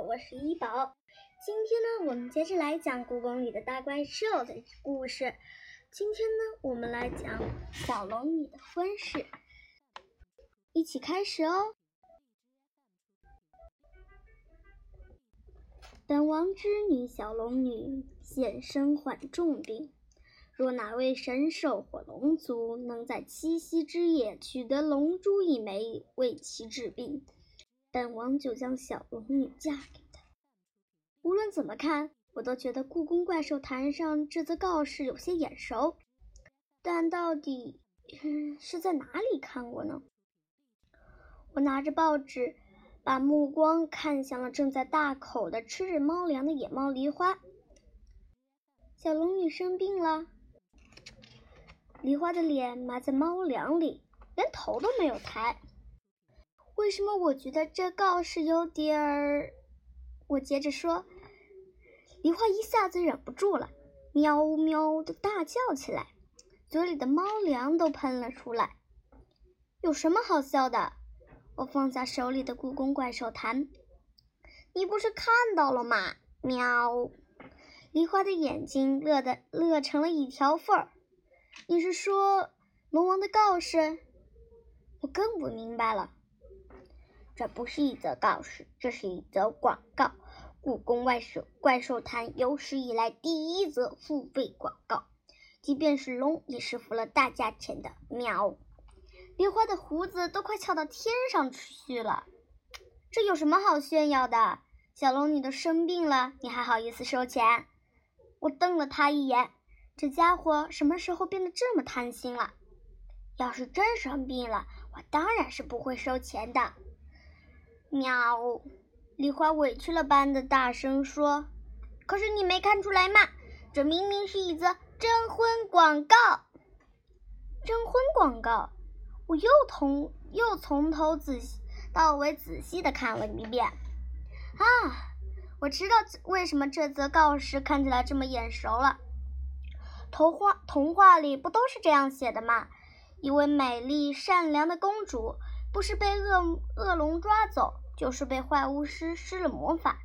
我是一宝。今天呢，我们接着来讲故宫里的大怪兽的故事。今天呢，我们来讲小龙女的婚事，一起开始哦。本王之女小龙女现身患重病，若哪位神兽或龙族能在七夕之夜取得龙珠一枚，为其治病。本王就将小龙女嫁给他。无论怎么看，我都觉得故宫怪兽坛上这则告示有些眼熟，但到底是在哪里看过呢？我拿着报纸，把目光看向了正在大口的吃着猫粮的野猫梨花。小龙女生病了，梨花的脸埋在猫粮里，连头都没有抬。为什么我觉得这告示有点儿？我接着说，梨花一下子忍不住了，喵喵的大叫起来，嘴里的猫粮都喷了出来。有什么好笑的？我放下手里的故宫怪兽坛，你不是看到了吗？喵！梨花的眼睛乐得乐成了一条缝儿。你是说龙王的告示？我更不明白了。这不是一则告示，这是一则广告。故宫外兽怪兽坛有史以来第一则付费广告，即便是龙也是付了大价钱的。喵！梨花的胡子都快翘到天上去了。这有什么好炫耀的？小龙女都生病了，你还好意思收钱？我瞪了他一眼，这家伙什么时候变得这么贪心了？要是真生病了，我当然是不会收钱的。喵！梨花委屈了般的大声说：“可是你没看出来吗？这明明是一则征婚广告。征婚广告！我又从又从头仔细到尾仔细的看了一遍。啊，我知道为什么这则告示看起来这么眼熟了。童话童话里不都是这样写的吗？一位美丽善良的公主，不是被恶恶龙抓走。”就是被坏巫师施了魔法，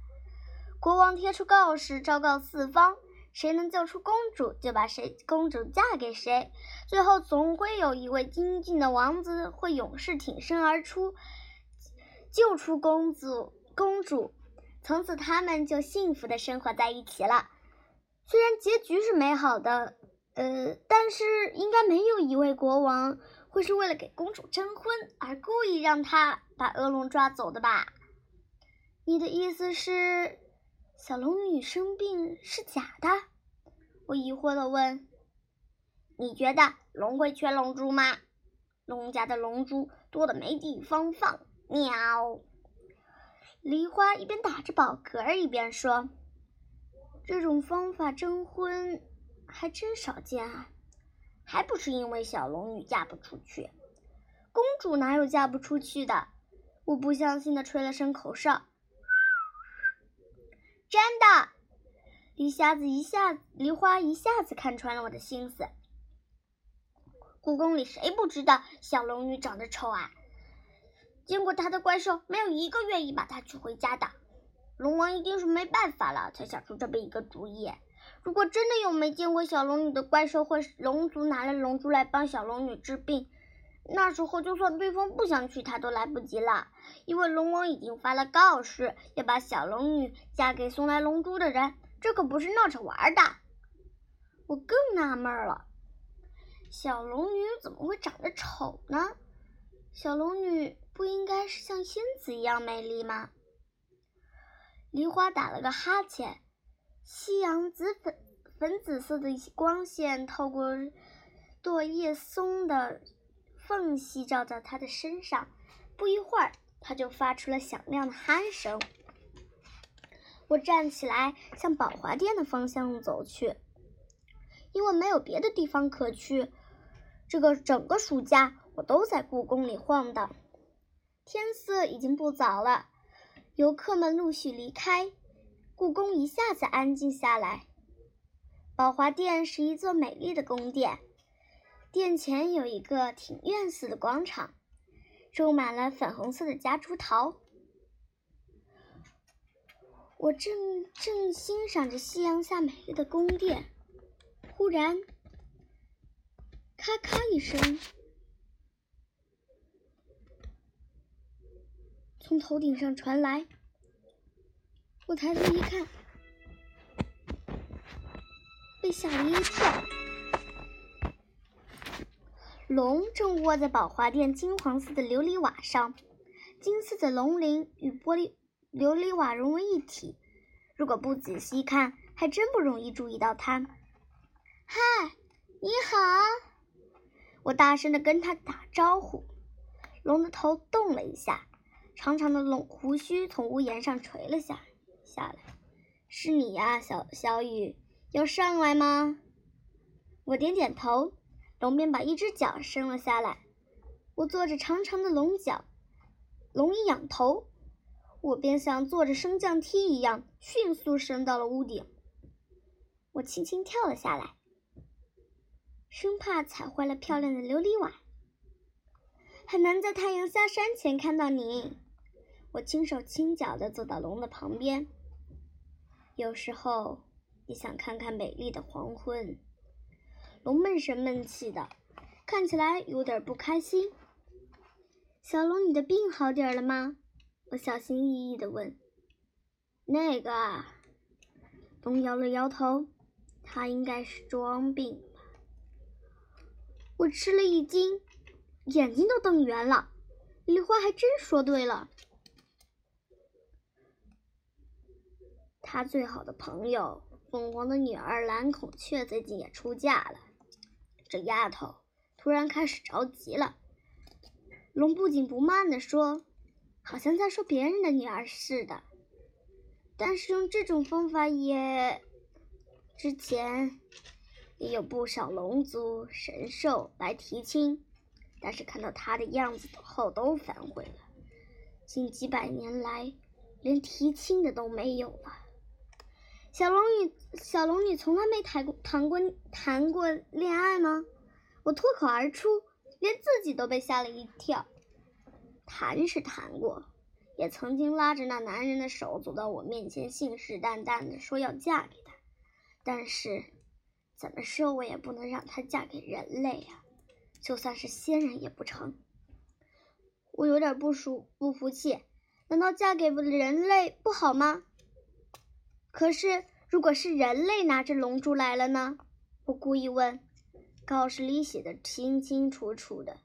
国王贴出告示，昭告四方：谁能救出公主，就把谁公主嫁给谁。最后总会有一位英俊的王子会勇士挺身而出，救出公主。公主从此他们就幸福的生活在一起了。虽然结局是美好的，呃，但是应该没有一位国王。会是为了给公主征婚而故意让她把恶龙抓走的吧？你的意思是，小龙女生病是假的？我疑惑的问。你觉得龙会缺龙珠吗？龙家的龙珠多的没地方放。喵！梨花一边打着饱嗝一边说：“这种方法征婚还真少见啊。”还不是因为小龙女嫁不出去，公主哪有嫁不出去的？我不相信的吹了声口哨。真的，梨瞎子一下，梨花一下子看穿了我的心思。故宫里谁不知道小龙女长得丑啊？见过她的怪兽没有一个愿意把她娶回家的。龙王一定是没办法了，才想出这么一个主意。如果真的有没见过小龙女的怪兽或龙族拿了龙珠来帮小龙女治病，那时候就算对方不想娶她都来不及了，因为龙王已经发了告示，要把小龙女嫁给送来龙珠的人，这可不是闹着玩的。我更纳闷了，小龙女怎么会长得丑呢？小龙女不应该是像仙子一样美丽吗？梨花打了个哈欠。夕阳紫粉粉紫色的光线透过落叶松的缝隙照在他的身上，不一会儿，他就发出了响亮的鼾声。我站起来向宝华殿的方向走去，因为没有别的地方可去。这个整个暑假，我都在故宫里晃荡。天色已经不早了，游客们陆续离开。故宫一下子安静下来。宝华殿是一座美丽的宫殿，殿前有一个庭院似的广场，种满了粉红色的夹竹桃。我正正欣赏着夕阳下美丽的宫殿，忽然，咔咔一声，从头顶上传来。我抬头一看，被吓了一跳。龙正卧在宝华殿金黄色的琉璃瓦上，金色的龙鳞与玻璃琉璃瓦融为一体。如果不仔细看，还真不容易注意到它。嗨，你好！我大声的跟他打招呼。龙的头动了一下，长长的龙胡须从屋檐上垂了下来下来。是你呀，小小雨，要上来吗？我点点头。龙便把一只脚伸了下来，我坐着长长的龙角，龙一仰头，我便像坐着升降梯一样迅速升到了屋顶。我轻轻跳了下来，生怕踩坏了漂亮的琉璃瓦。很难在太阳下山前看到你。我轻手轻脚地走到龙的旁边。有时候也想看看美丽的黄昏。龙闷声闷气的，看起来有点不开心。小龙，你的病好点了吗？我小心翼翼的问。那个，龙摇了摇头，他应该是装病。我吃了一惊，眼睛都瞪圆了。梨花还真说对了，他最好的朋友凤凰的女儿蓝孔雀最近也出嫁了。这丫头突然开始着急了，龙不紧不慢地说：“好像在说别人的女儿似的。”但是用这种方法也……之前也有不少龙族神兽来提亲，但是看到他的样子后都反悔了。近几百年来，连提亲的都没有了。小龙女，小龙女从来没谈过谈过谈过恋爱吗？我脱口而出，连自己都被吓了一跳。谈是谈过，也曾经拉着那男人的手走到我面前，信誓旦旦的说要嫁给他。但是，怎么说我也不能让她嫁给人类呀，就算是仙人也不成。我有点不舒不服气，难道嫁给人类不好吗？可是，如果是人类拿着龙珠来了呢？我故意问。告示里写的清清楚楚的，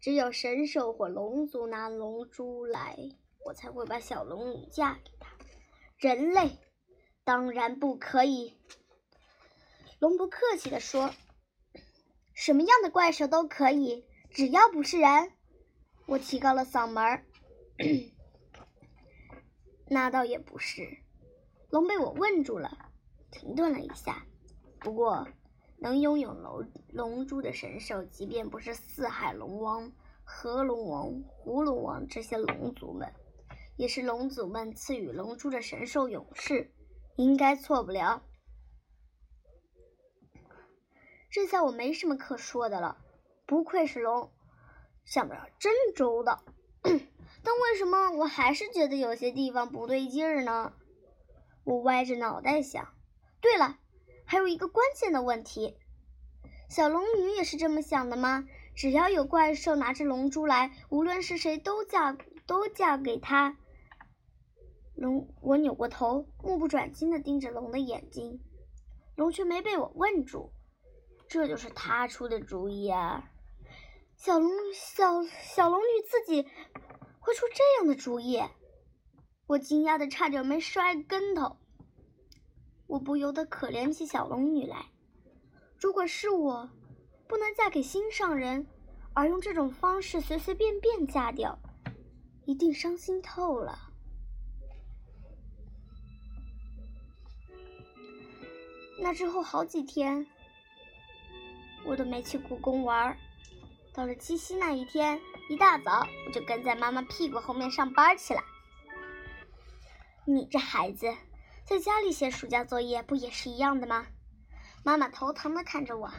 只有神兽或龙族拿龙珠来，我才会把小龙女嫁给他。人类当然不可以。龙不客气地说：“什么样的怪兽都可以，只要不是人。”我提高了嗓门儿。那倒也不是。龙被我问住了，停顿了一下。不过，能拥有龙龙珠的神兽，即便不是四海龙王、河龙王、葫芦王这些龙族们，也是龙族们赐予龙珠的神兽勇士，应该错不了。这下我没什么可说的了。不愧是龙，想的真周到。但为什么我还是觉得有些地方不对劲儿呢？我歪着脑袋想，对了，还有一个关键的问题：小龙女也是这么想的吗？只要有怪兽拿着龙珠来，无论是谁都嫁都嫁给他。龙，我扭过头，目不转睛地盯着龙的眼睛，龙却没被我问住。这就是他出的主意啊！小龙小小龙女自己会出这样的主意？我惊讶的差点没摔跟头，我不由得可怜起小龙女来。如果是我，不能嫁给心上人，而用这种方式随随便便嫁掉，一定伤心透了。那之后好几天，我都没去故宫玩。到了七夕那一天，一大早我就跟在妈妈屁股后面上班去了。你这孩子，在家里写暑假作业不也是一样的吗？妈妈头疼的看着我，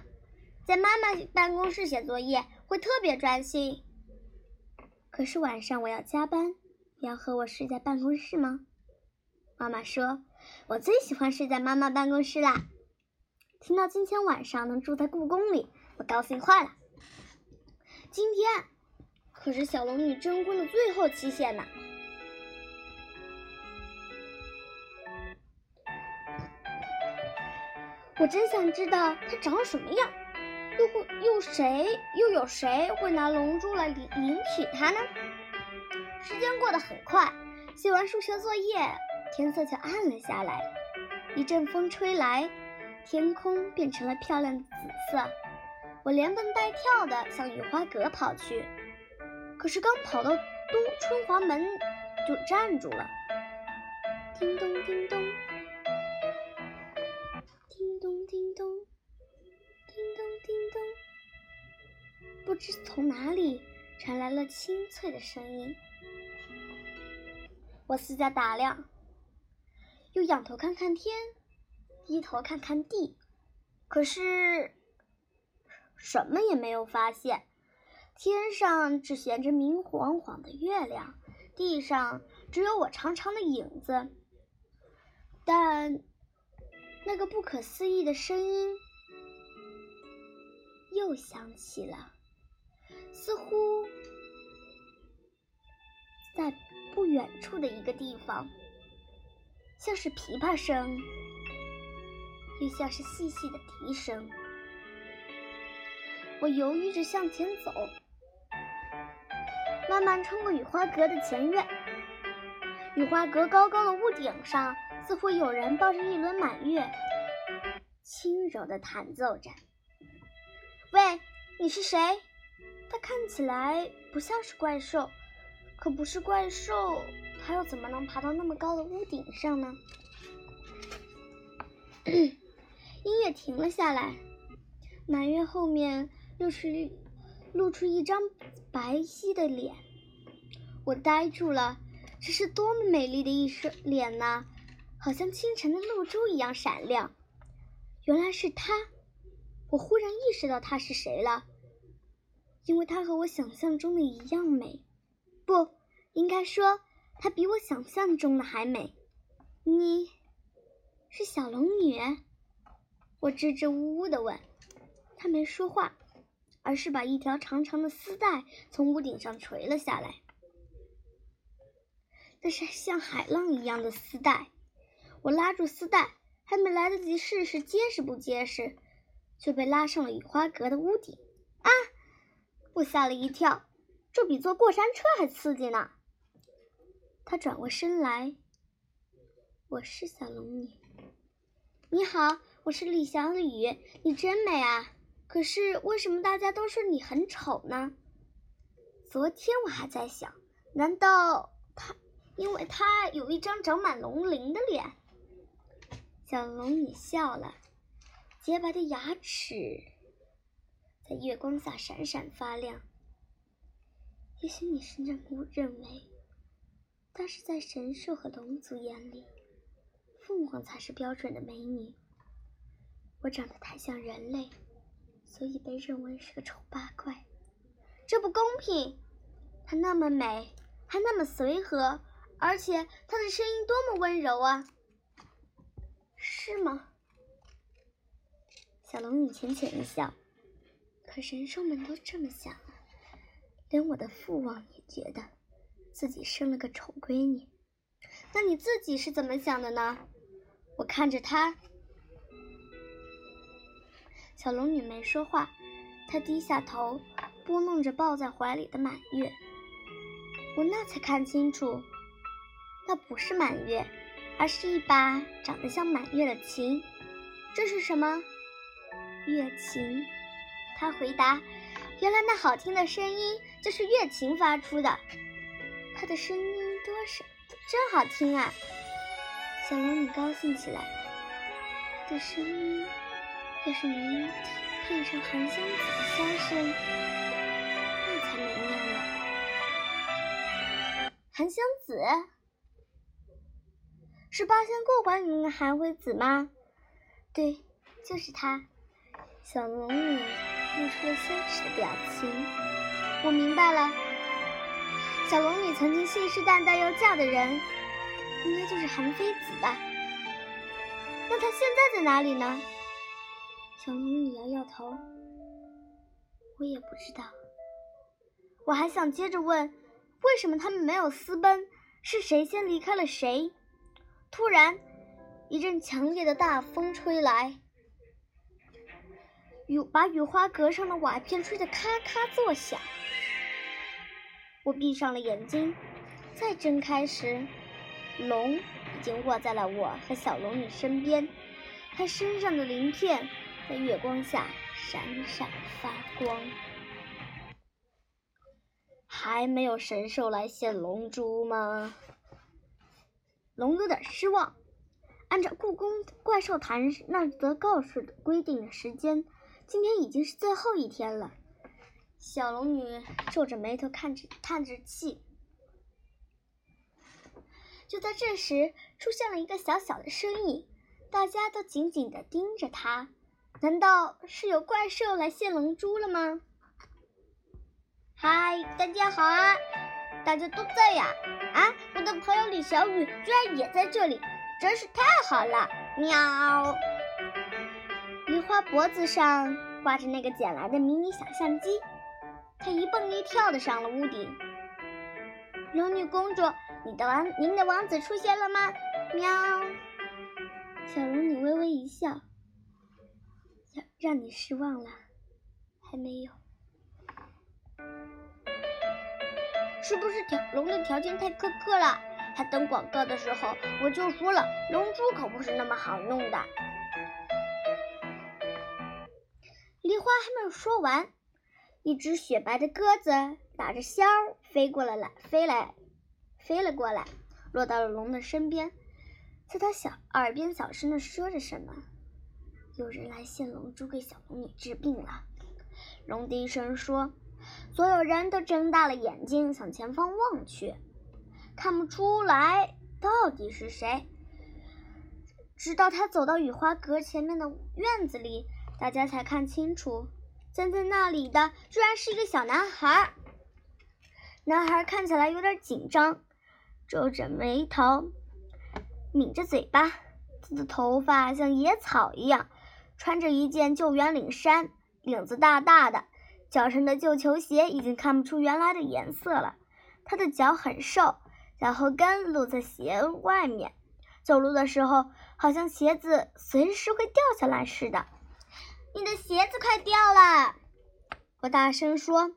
在妈妈办公室写作业会特别专心。可是晚上我要加班，你要和我睡在办公室吗？妈妈说：“我最喜欢睡在妈妈办公室啦。”听到今天晚上能住在故宫里，我高兴坏了。今天可是小龙女征婚的最后期限呢。我真想知道它长什么样，又会又谁又有谁会拿龙珠来迎迎娶它呢？时间过得很快，写完数学作业。天色就暗了下来，一阵风吹来，天空变成了漂亮的紫色。我连蹦带跳的向雨花阁跑去，可是刚跑到东春华门就站住了。叮咚叮咚，传来了清脆的声音。我四下打量。又仰头看看天，低头看看地，可是什么也没有发现。天上只悬着明晃晃的月亮，地上只有我长长的影子。但那个不可思议的声音又响起了，似乎在不远处的一个地方。像是琵琶声，又像是细细的笛声。我犹豫着向前走，慢慢穿过雨花阁的前院。雨花阁高高的屋顶上，似乎有人抱着一轮满月，轻柔地弹奏着。喂，你是谁？他看起来不像是怪兽，可不是怪兽。他又怎么能爬到那么高的屋顶上呢？音乐停了下来，满月后面又是露出一张白皙的脸。我呆住了，这是多么美丽的一双脸呐，好像清晨的露珠一样闪亮。原来是他！我忽然意识到他是谁了，因为他和我想象中的一样美，不应该说。她比我想象中的还美。你是小龙女？我支支吾吾的问。她没说话，而是把一条长长的丝带从屋顶上垂了下来。那是像海浪一样的丝带。我拉住丝带，还没来得及试试结实不结实，就被拉上了雨花阁的屋顶。我吓了一跳，这比坐过山车还刺激呢。他转过身来，我是小龙女。你好，我是李小雨，你真美啊！可是为什么大家都说你很丑呢？昨天我还在想，难道他因为他有一张长满龙鳞的脸？小龙女笑了，洁白的牙齿在月光下闪闪发亮。也许你是这么认为。但是在神兽和龙族眼里，凤凰才是标准的美女。我长得太像人类，所以被认为是个丑八怪。这不公平！她那么美，还那么随和，而且她的声音多么温柔啊！是吗？小龙女浅浅一笑。可神兽们都这么想啊，连我的父王也觉得。自己生了个丑闺女，那你自己是怎么想的呢？我看着她，小龙女没说话，她低下头拨弄着抱在怀里的满月。我那才看清楚，那不是满月，而是一把长得像满月的琴。这是什么？月琴。他回答：“原来那好听的声音就是月琴发出的。”他的声音多少真好听啊！小龙女高兴起来。他的声音要是能配上韩香子的香声，那才美妙呢。韩香子是八仙过馆里面的韩惠子吗？对，就是他。小龙女露出了羞耻的表情。我明白了。小龙女曾经信誓旦旦要嫁的人，应该就是韩非子吧？那他现在在哪里呢？小龙女摇摇头，我也不知道。我还想接着问，为什么他们没有私奔？是谁先离开了谁？突然，一阵强烈的大风吹来，雨把雨花阁上的瓦片吹得咔咔作响。我闭上了眼睛，再睁开时，龙已经卧在了我和小龙女身边，它身上的鳞片在月光下闪闪发光。还没有神兽来献龙珠吗？龙有点失望。按照故宫怪兽坛那则告示的规定的时间，今天已经是最后一天了。小龙女皱着眉头看着叹着气。就在这时，出现了一个小小的身影，大家都紧紧地盯着他。难道是有怪兽来献龙珠了吗？嗨，大家好啊！大家都在呀！啊，我的朋友李小雨居然也在这里，真是太好了！喵。梨花脖子上挂着那个捡来的迷你小相机，她一蹦一跳的上了屋顶。龙女公主，你的王，您的王子出现了吗？喵。小龙女微微一笑，让让你失望了，还没有。是不是条龙的条件太苛刻了？他登广告的时候我就说了，龙珠可不是那么好弄的。话还没有说完，一只雪白的鸽子打着仙儿飞过了来，飞来，飞了过来，落到了龙的身边，在他小耳边小声的说着什么。有人来献龙珠给小龙女治病了。龙低声说。所有人都睁大了眼睛向前方望去，看不出来到底是谁。直到他走到雨花阁前面的院子里，大家才看清楚，站在那里的居然是一个小男孩。男孩看起来有点紧张，皱着眉头，抿着嘴巴。他的头发像野草一样，穿着一件旧圆领衫，领子大大的。脚上的旧球鞋已经看不出原来的颜色了，他的脚很瘦，脚后跟露在鞋外面，走路的时候好像鞋子随时会掉下来似的。你的鞋子快掉了！我大声说。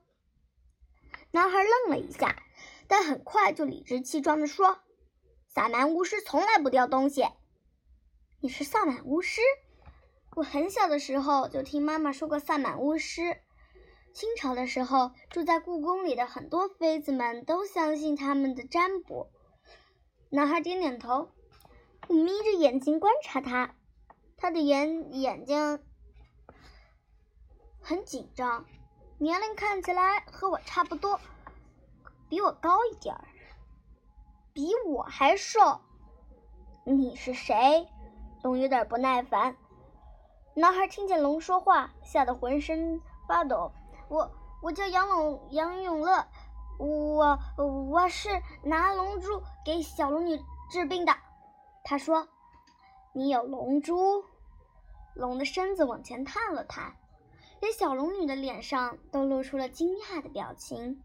男孩愣了一下，但很快就理直气壮地说：“萨满巫师从来不掉东西。”你是萨满巫师？我很小的时候就听妈妈说过萨满巫师。清朝的时候，住在故宫里的很多妃子们都相信他们的占卜。男孩点点头，我眯着眼睛观察他，他的眼眼睛很紧张，年龄看起来和我差不多，比我高一点儿，比我还瘦。你是谁？龙有点不耐烦。男孩听见龙说话，吓得浑身发抖。我我叫杨永杨永乐，我我是拿龙珠给小龙女治病的。他说：“你有龙珠？”龙的身子往前探了探，连小龙女的脸上都露出了惊讶的表情。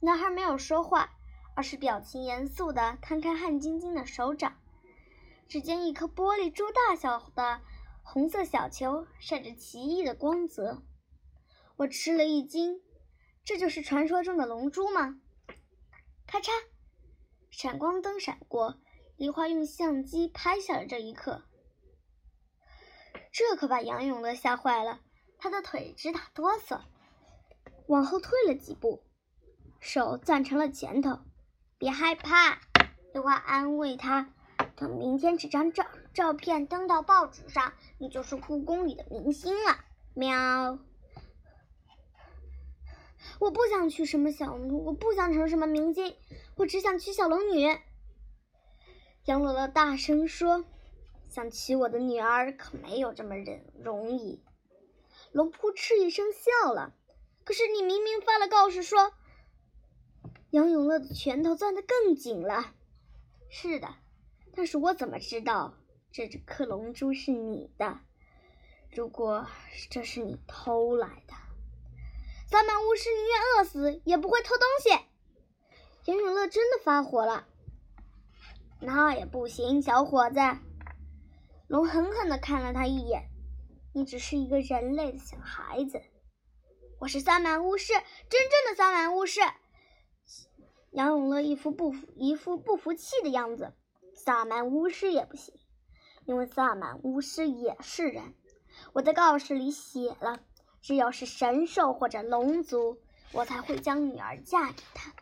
男孩没有说话，而是表情严肃地摊开汗津津的手掌。只见一颗玻璃珠大小的红色小球，闪着奇异的光泽。我吃了一惊，这就是传说中的龙珠吗？咔嚓，闪光灯闪过，梨花用相机拍下了这一刻。这可把杨永乐吓坏了，他的腿直打哆嗦，往后退了几步，手攥成了拳头。别害怕，梨花安慰他。等明天这张照照片登到报纸上，你就是故宫里的明星了。喵。我不想娶什么小，我不想成什么明星，我只想娶小龙女。杨罗乐大声说：“想娶我的女儿可没有这么容容易。”龙扑哧一声笑了。可是你明明发了告示说……杨永乐的拳头攥得更紧了。是的，但是我怎么知道这只克隆珠是你的？如果这是你偷来的，三满巫师宁愿饿死也不会偷东西。杨永乐真的发火了。那也不行，小伙子。龙狠狠地看了他一眼：“你只是一个人类的小孩子。”我是萨满巫师，真正的萨满巫师。杨永乐一副不服、一副不服气的样子。萨满巫师也不行，因为萨满巫师也是人。我在告示里写了，只要是神兽或者龙族，我才会将女儿嫁给他。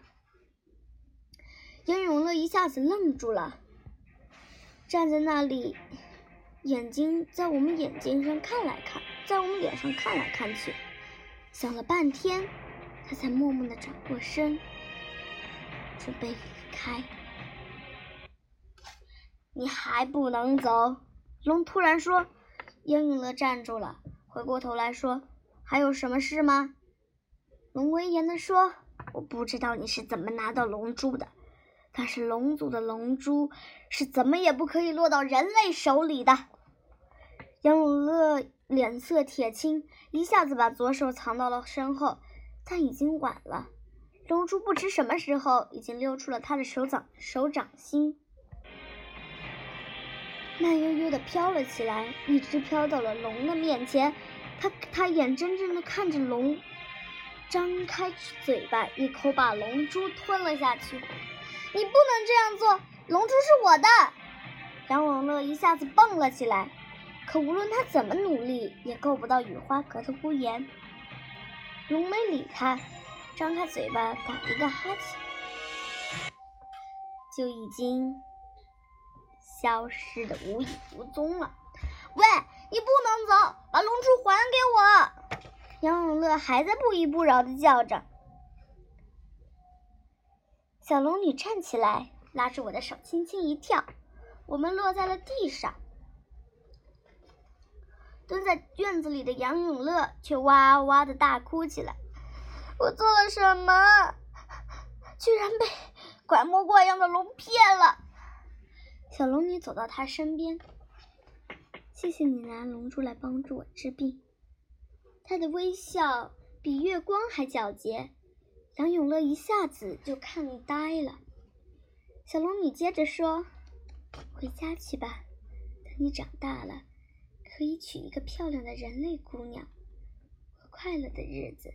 杨永乐一下子愣住了，站在那里，眼睛在我们眼睛上看来看，在我们脸上看来看去。想了半天，他才默默的转过身，准备离开。你还不能走！龙突然说。英永乐站住了，回过头来说：“还有什么事吗？”龙威严的说：“我不知道你是怎么拿到龙珠的，但是龙族的龙珠是怎么也不可以落到人类手里的。”杨永乐。脸色铁青，一下子把左手藏到了身后，但已经晚了。龙珠不知什么时候已经溜出了他的手掌手掌心，慢悠悠的飘了起来，一直飘到了龙的面前。他他眼睁睁的看着龙张开嘴巴，一口把龙珠吞了下去。你不能这样做，龙珠是我的！杨永乐一下子蹦了起来。可无论他怎么努力，也够不到雨花阁的屋檐。龙没理他，张开嘴巴打一个哈欠，就已经消失的无影无踪了。喂，你不能走，把龙珠还给我！杨永乐还在不依不饶的叫着。小龙女站起来，拉着我的手，轻轻一跳，我们落在了地上。蹲在院子里的杨永乐却哇哇的大哭起来。我做了什么？居然被怪模怪样的龙骗了！小龙女走到他身边，谢谢你拿龙珠来帮助我治病。她的微笑比月光还皎洁，杨永乐一下子就看呆了。小龙女接着说：“回家去吧，等你长大了。”可以娶一个漂亮的人类姑娘，过快乐的日子。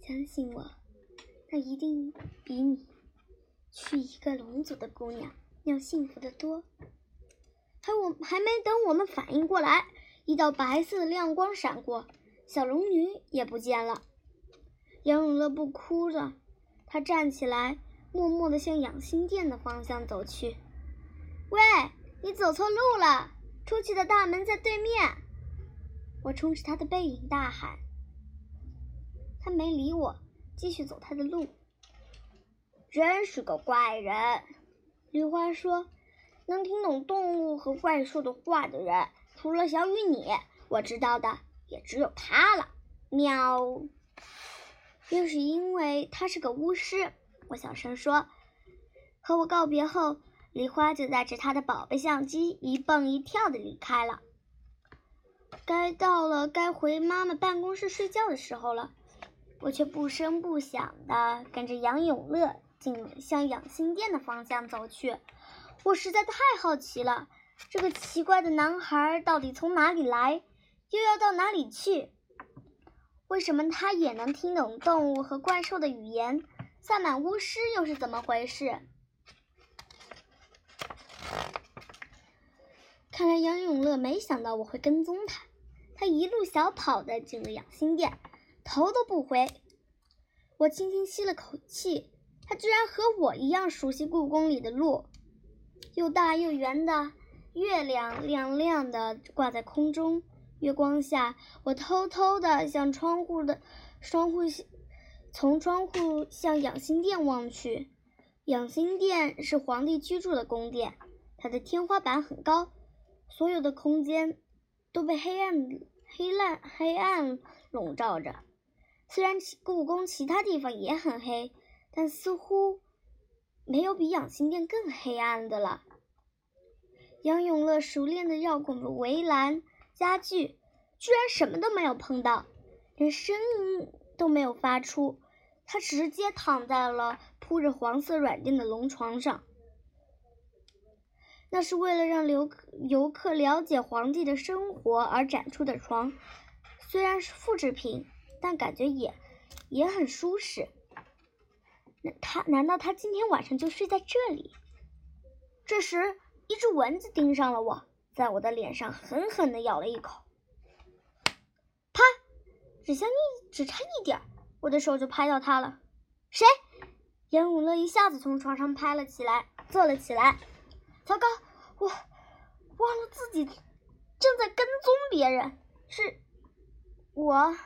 相信我，那一定比你娶一个龙族的姑娘要幸福的多。还我还没等我们反应过来，一道白色的亮光闪过，小龙女也不见了。杨永乐不哭了，他站起来，默默地向养心殿的方向走去。喂，你走错路了。出去的大门在对面，我冲着他的背影大喊。他没理我，继续走他的路。真是个怪人，绿花说：“能听懂动物和怪兽的话的人，除了小雨你，我知道的也只有他了。”喵。又是因为他是个巫师，我小声说。和我告别后。梨花就带着他的宝贝相机一蹦一跳的离开了。该到了该回妈妈办公室睡觉的时候了，我却不声不响的跟着杨永乐进向养心殿的方向走去。我实在太好奇了，这个奇怪的男孩到底从哪里来，又要到哪里去？为什么他也能听懂动物和怪兽的语言？萨满巫师又是怎么回事？杨永乐没想到我会跟踪他，他一路小跑的进了养心殿，头都不回。我轻轻吸了口气，他居然和我一样熟悉故宫里的路。又大又圆的月亮亮亮的挂在空中，月光下，我偷偷的向窗户的窗户从窗户向养心殿望去。养心殿是皇帝居住的宫殿，它的天花板很高。所有的空间都被黑暗、黑暗、黑暗笼罩着。虽然故宫其他地方也很黑，但似乎没有比养心殿更黑暗的了。杨永乐熟练地绕过围栏、家具，居然什么都没有碰到，连声音都没有发出。他直接躺在了铺着黄色软垫的龙床上。那是为了让游游客了解皇帝的生活而展出的床，虽然是复制品，但感觉也也很舒适。那他难道他今天晚上就睡在这里？这时，一只蚊子盯上了我，在我的脸上狠狠地咬了一口。啪！只像一只差一点，我的手就拍到它了。谁？严永乐一下子从床上拍了起来，坐了起来。糟糕，我忘了自己正在跟踪别人。是，我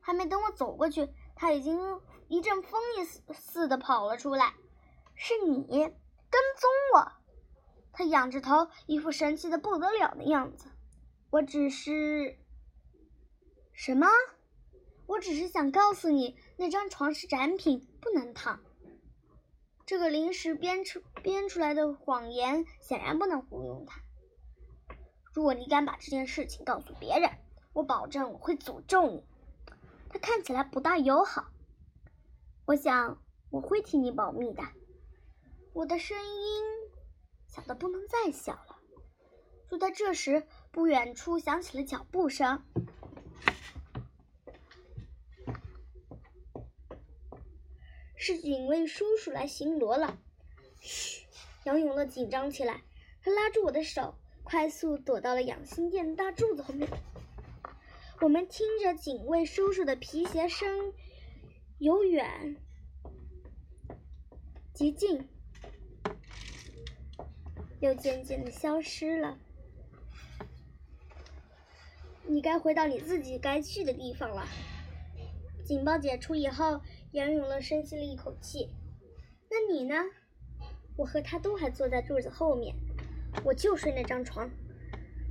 还没等我走过去，他已经一阵风一似似的跑了出来。是你跟踪我？他仰着头，一副神气的不得了的样子。我只是……什么？我只是想告诉你，那张床是展品，不能躺。这个临时编出编出来的谎言显然不能糊弄他。如果你敢把这件事情告诉别人，我保证我会诅咒你。他看起来不大友好。我想我会替你保密的。我的声音小的不能再小了。就在这时，不远处响起了脚步声。是警卫叔叔来巡逻了。嘘，杨永乐紧张起来，他拉住我的手，快速躲到了养心殿大柱子后面。我们听着警卫叔叔的皮鞋声，由远及近，又渐渐的消失了。你该回到你自己该去的地方了。警报解除以后。杨永乐深吸了一口气，“那你呢？”我和他都还坐在柱子后面，我就睡那张床。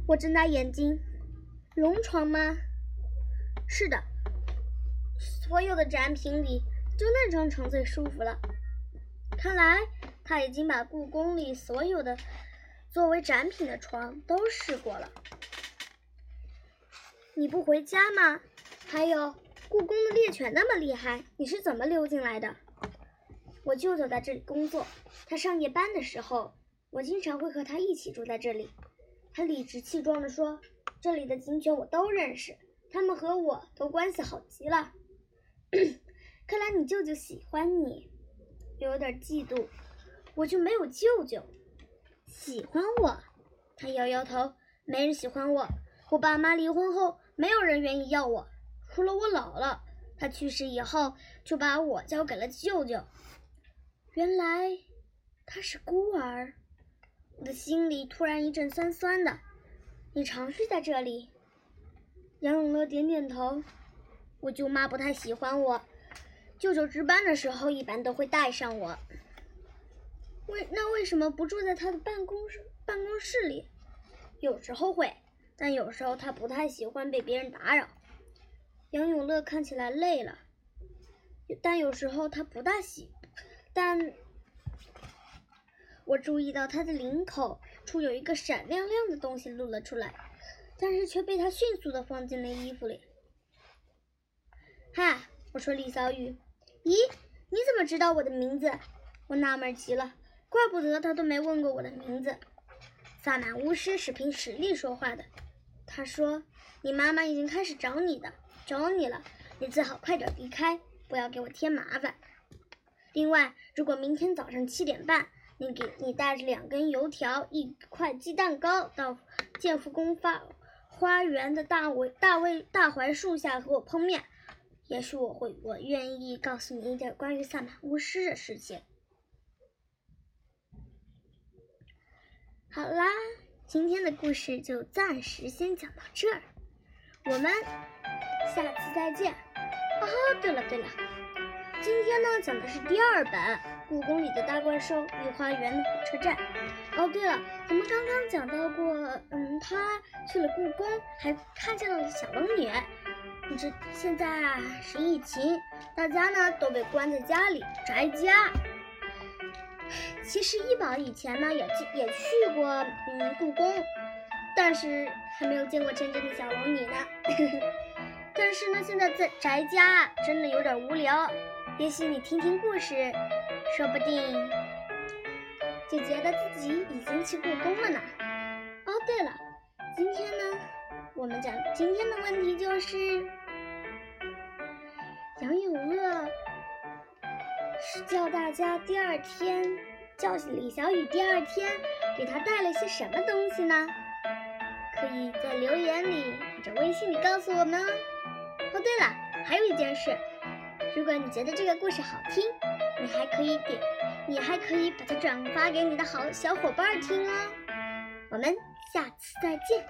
我睁大眼睛，“龙床吗？”“是的，所有的展品里，就那张床最舒服了。”看来他已经把故宫里所有的作为展品的床都试过了。你不回家吗？还有。故宫的猎犬那么厉害，你是怎么溜进来的？我舅舅在这里工作，他上夜班的时候，我经常会和他一起住在这里。他理直气壮地说：“这里的警犬我都认识，他们和我都关系好极了。”看来你舅舅喜欢你，有点嫉妒。我就没有舅舅，喜欢我？他摇摇头，没人喜欢我。我爸妈离婚后，没有人愿意要我。除了我姥姥，她去世以后就把我交给了舅舅。原来他是孤儿，我的心里突然一阵酸酸的。你常睡在这里？杨永乐点点头。我舅妈不太喜欢我，舅舅值班的时候一般都会带上我。为那为什么不住在他的办公室办公室里？有时候会，但有时候他不太喜欢被别人打扰。杨永乐看起来累了，但有时候他不大喜。但我注意到他的领口处有一个闪亮亮的东西露了出来，但是却被他迅速的放进了衣服里。嗨，我说李小雨，咦，你怎么知道我的名字？我纳闷极了，怪不得他都没问过我的名字。萨满巫师是凭实力说话的，他说你妈妈已经开始找你的。找你了，你最好快点离开，不要给我添麻烦。另外，如果明天早上七点半，你给你带着两根油条、一块鸡蛋糕到建福宫发花园的大卫大卫大槐树下和我碰面，也许我会我愿意告诉你一点关于萨满巫师的事情。好啦，今天的故事就暂时先讲到这儿，我们。下次再见。哦，对了对了，今天呢讲的是第二本《故宫里的大怪兽御花园的火车站》。哦，对了，咱们刚刚讲到过，嗯，他去了故宫，还看见了小龙女。你这现在啊是疫情，大家呢都被关在家里宅家。其实一宝以前呢也去也去过嗯故宫，但是还没有见过真正的小龙女。但是呢，现在在宅家真的有点无聊，也许你听听故事，说不定就觉得自己已经去故宫了呢。哦，对了，今天呢，我们讲今天的问题就是杨永乐是叫大家第二天叫李小雨第二天给他带了些什么东西呢？可以在留言里或者微信里告诉我们哦。哦，对了，还有一件事，如果你觉得这个故事好听，你还可以点，你还可以把它转发给你的好小伙伴听哦。我们下次再见。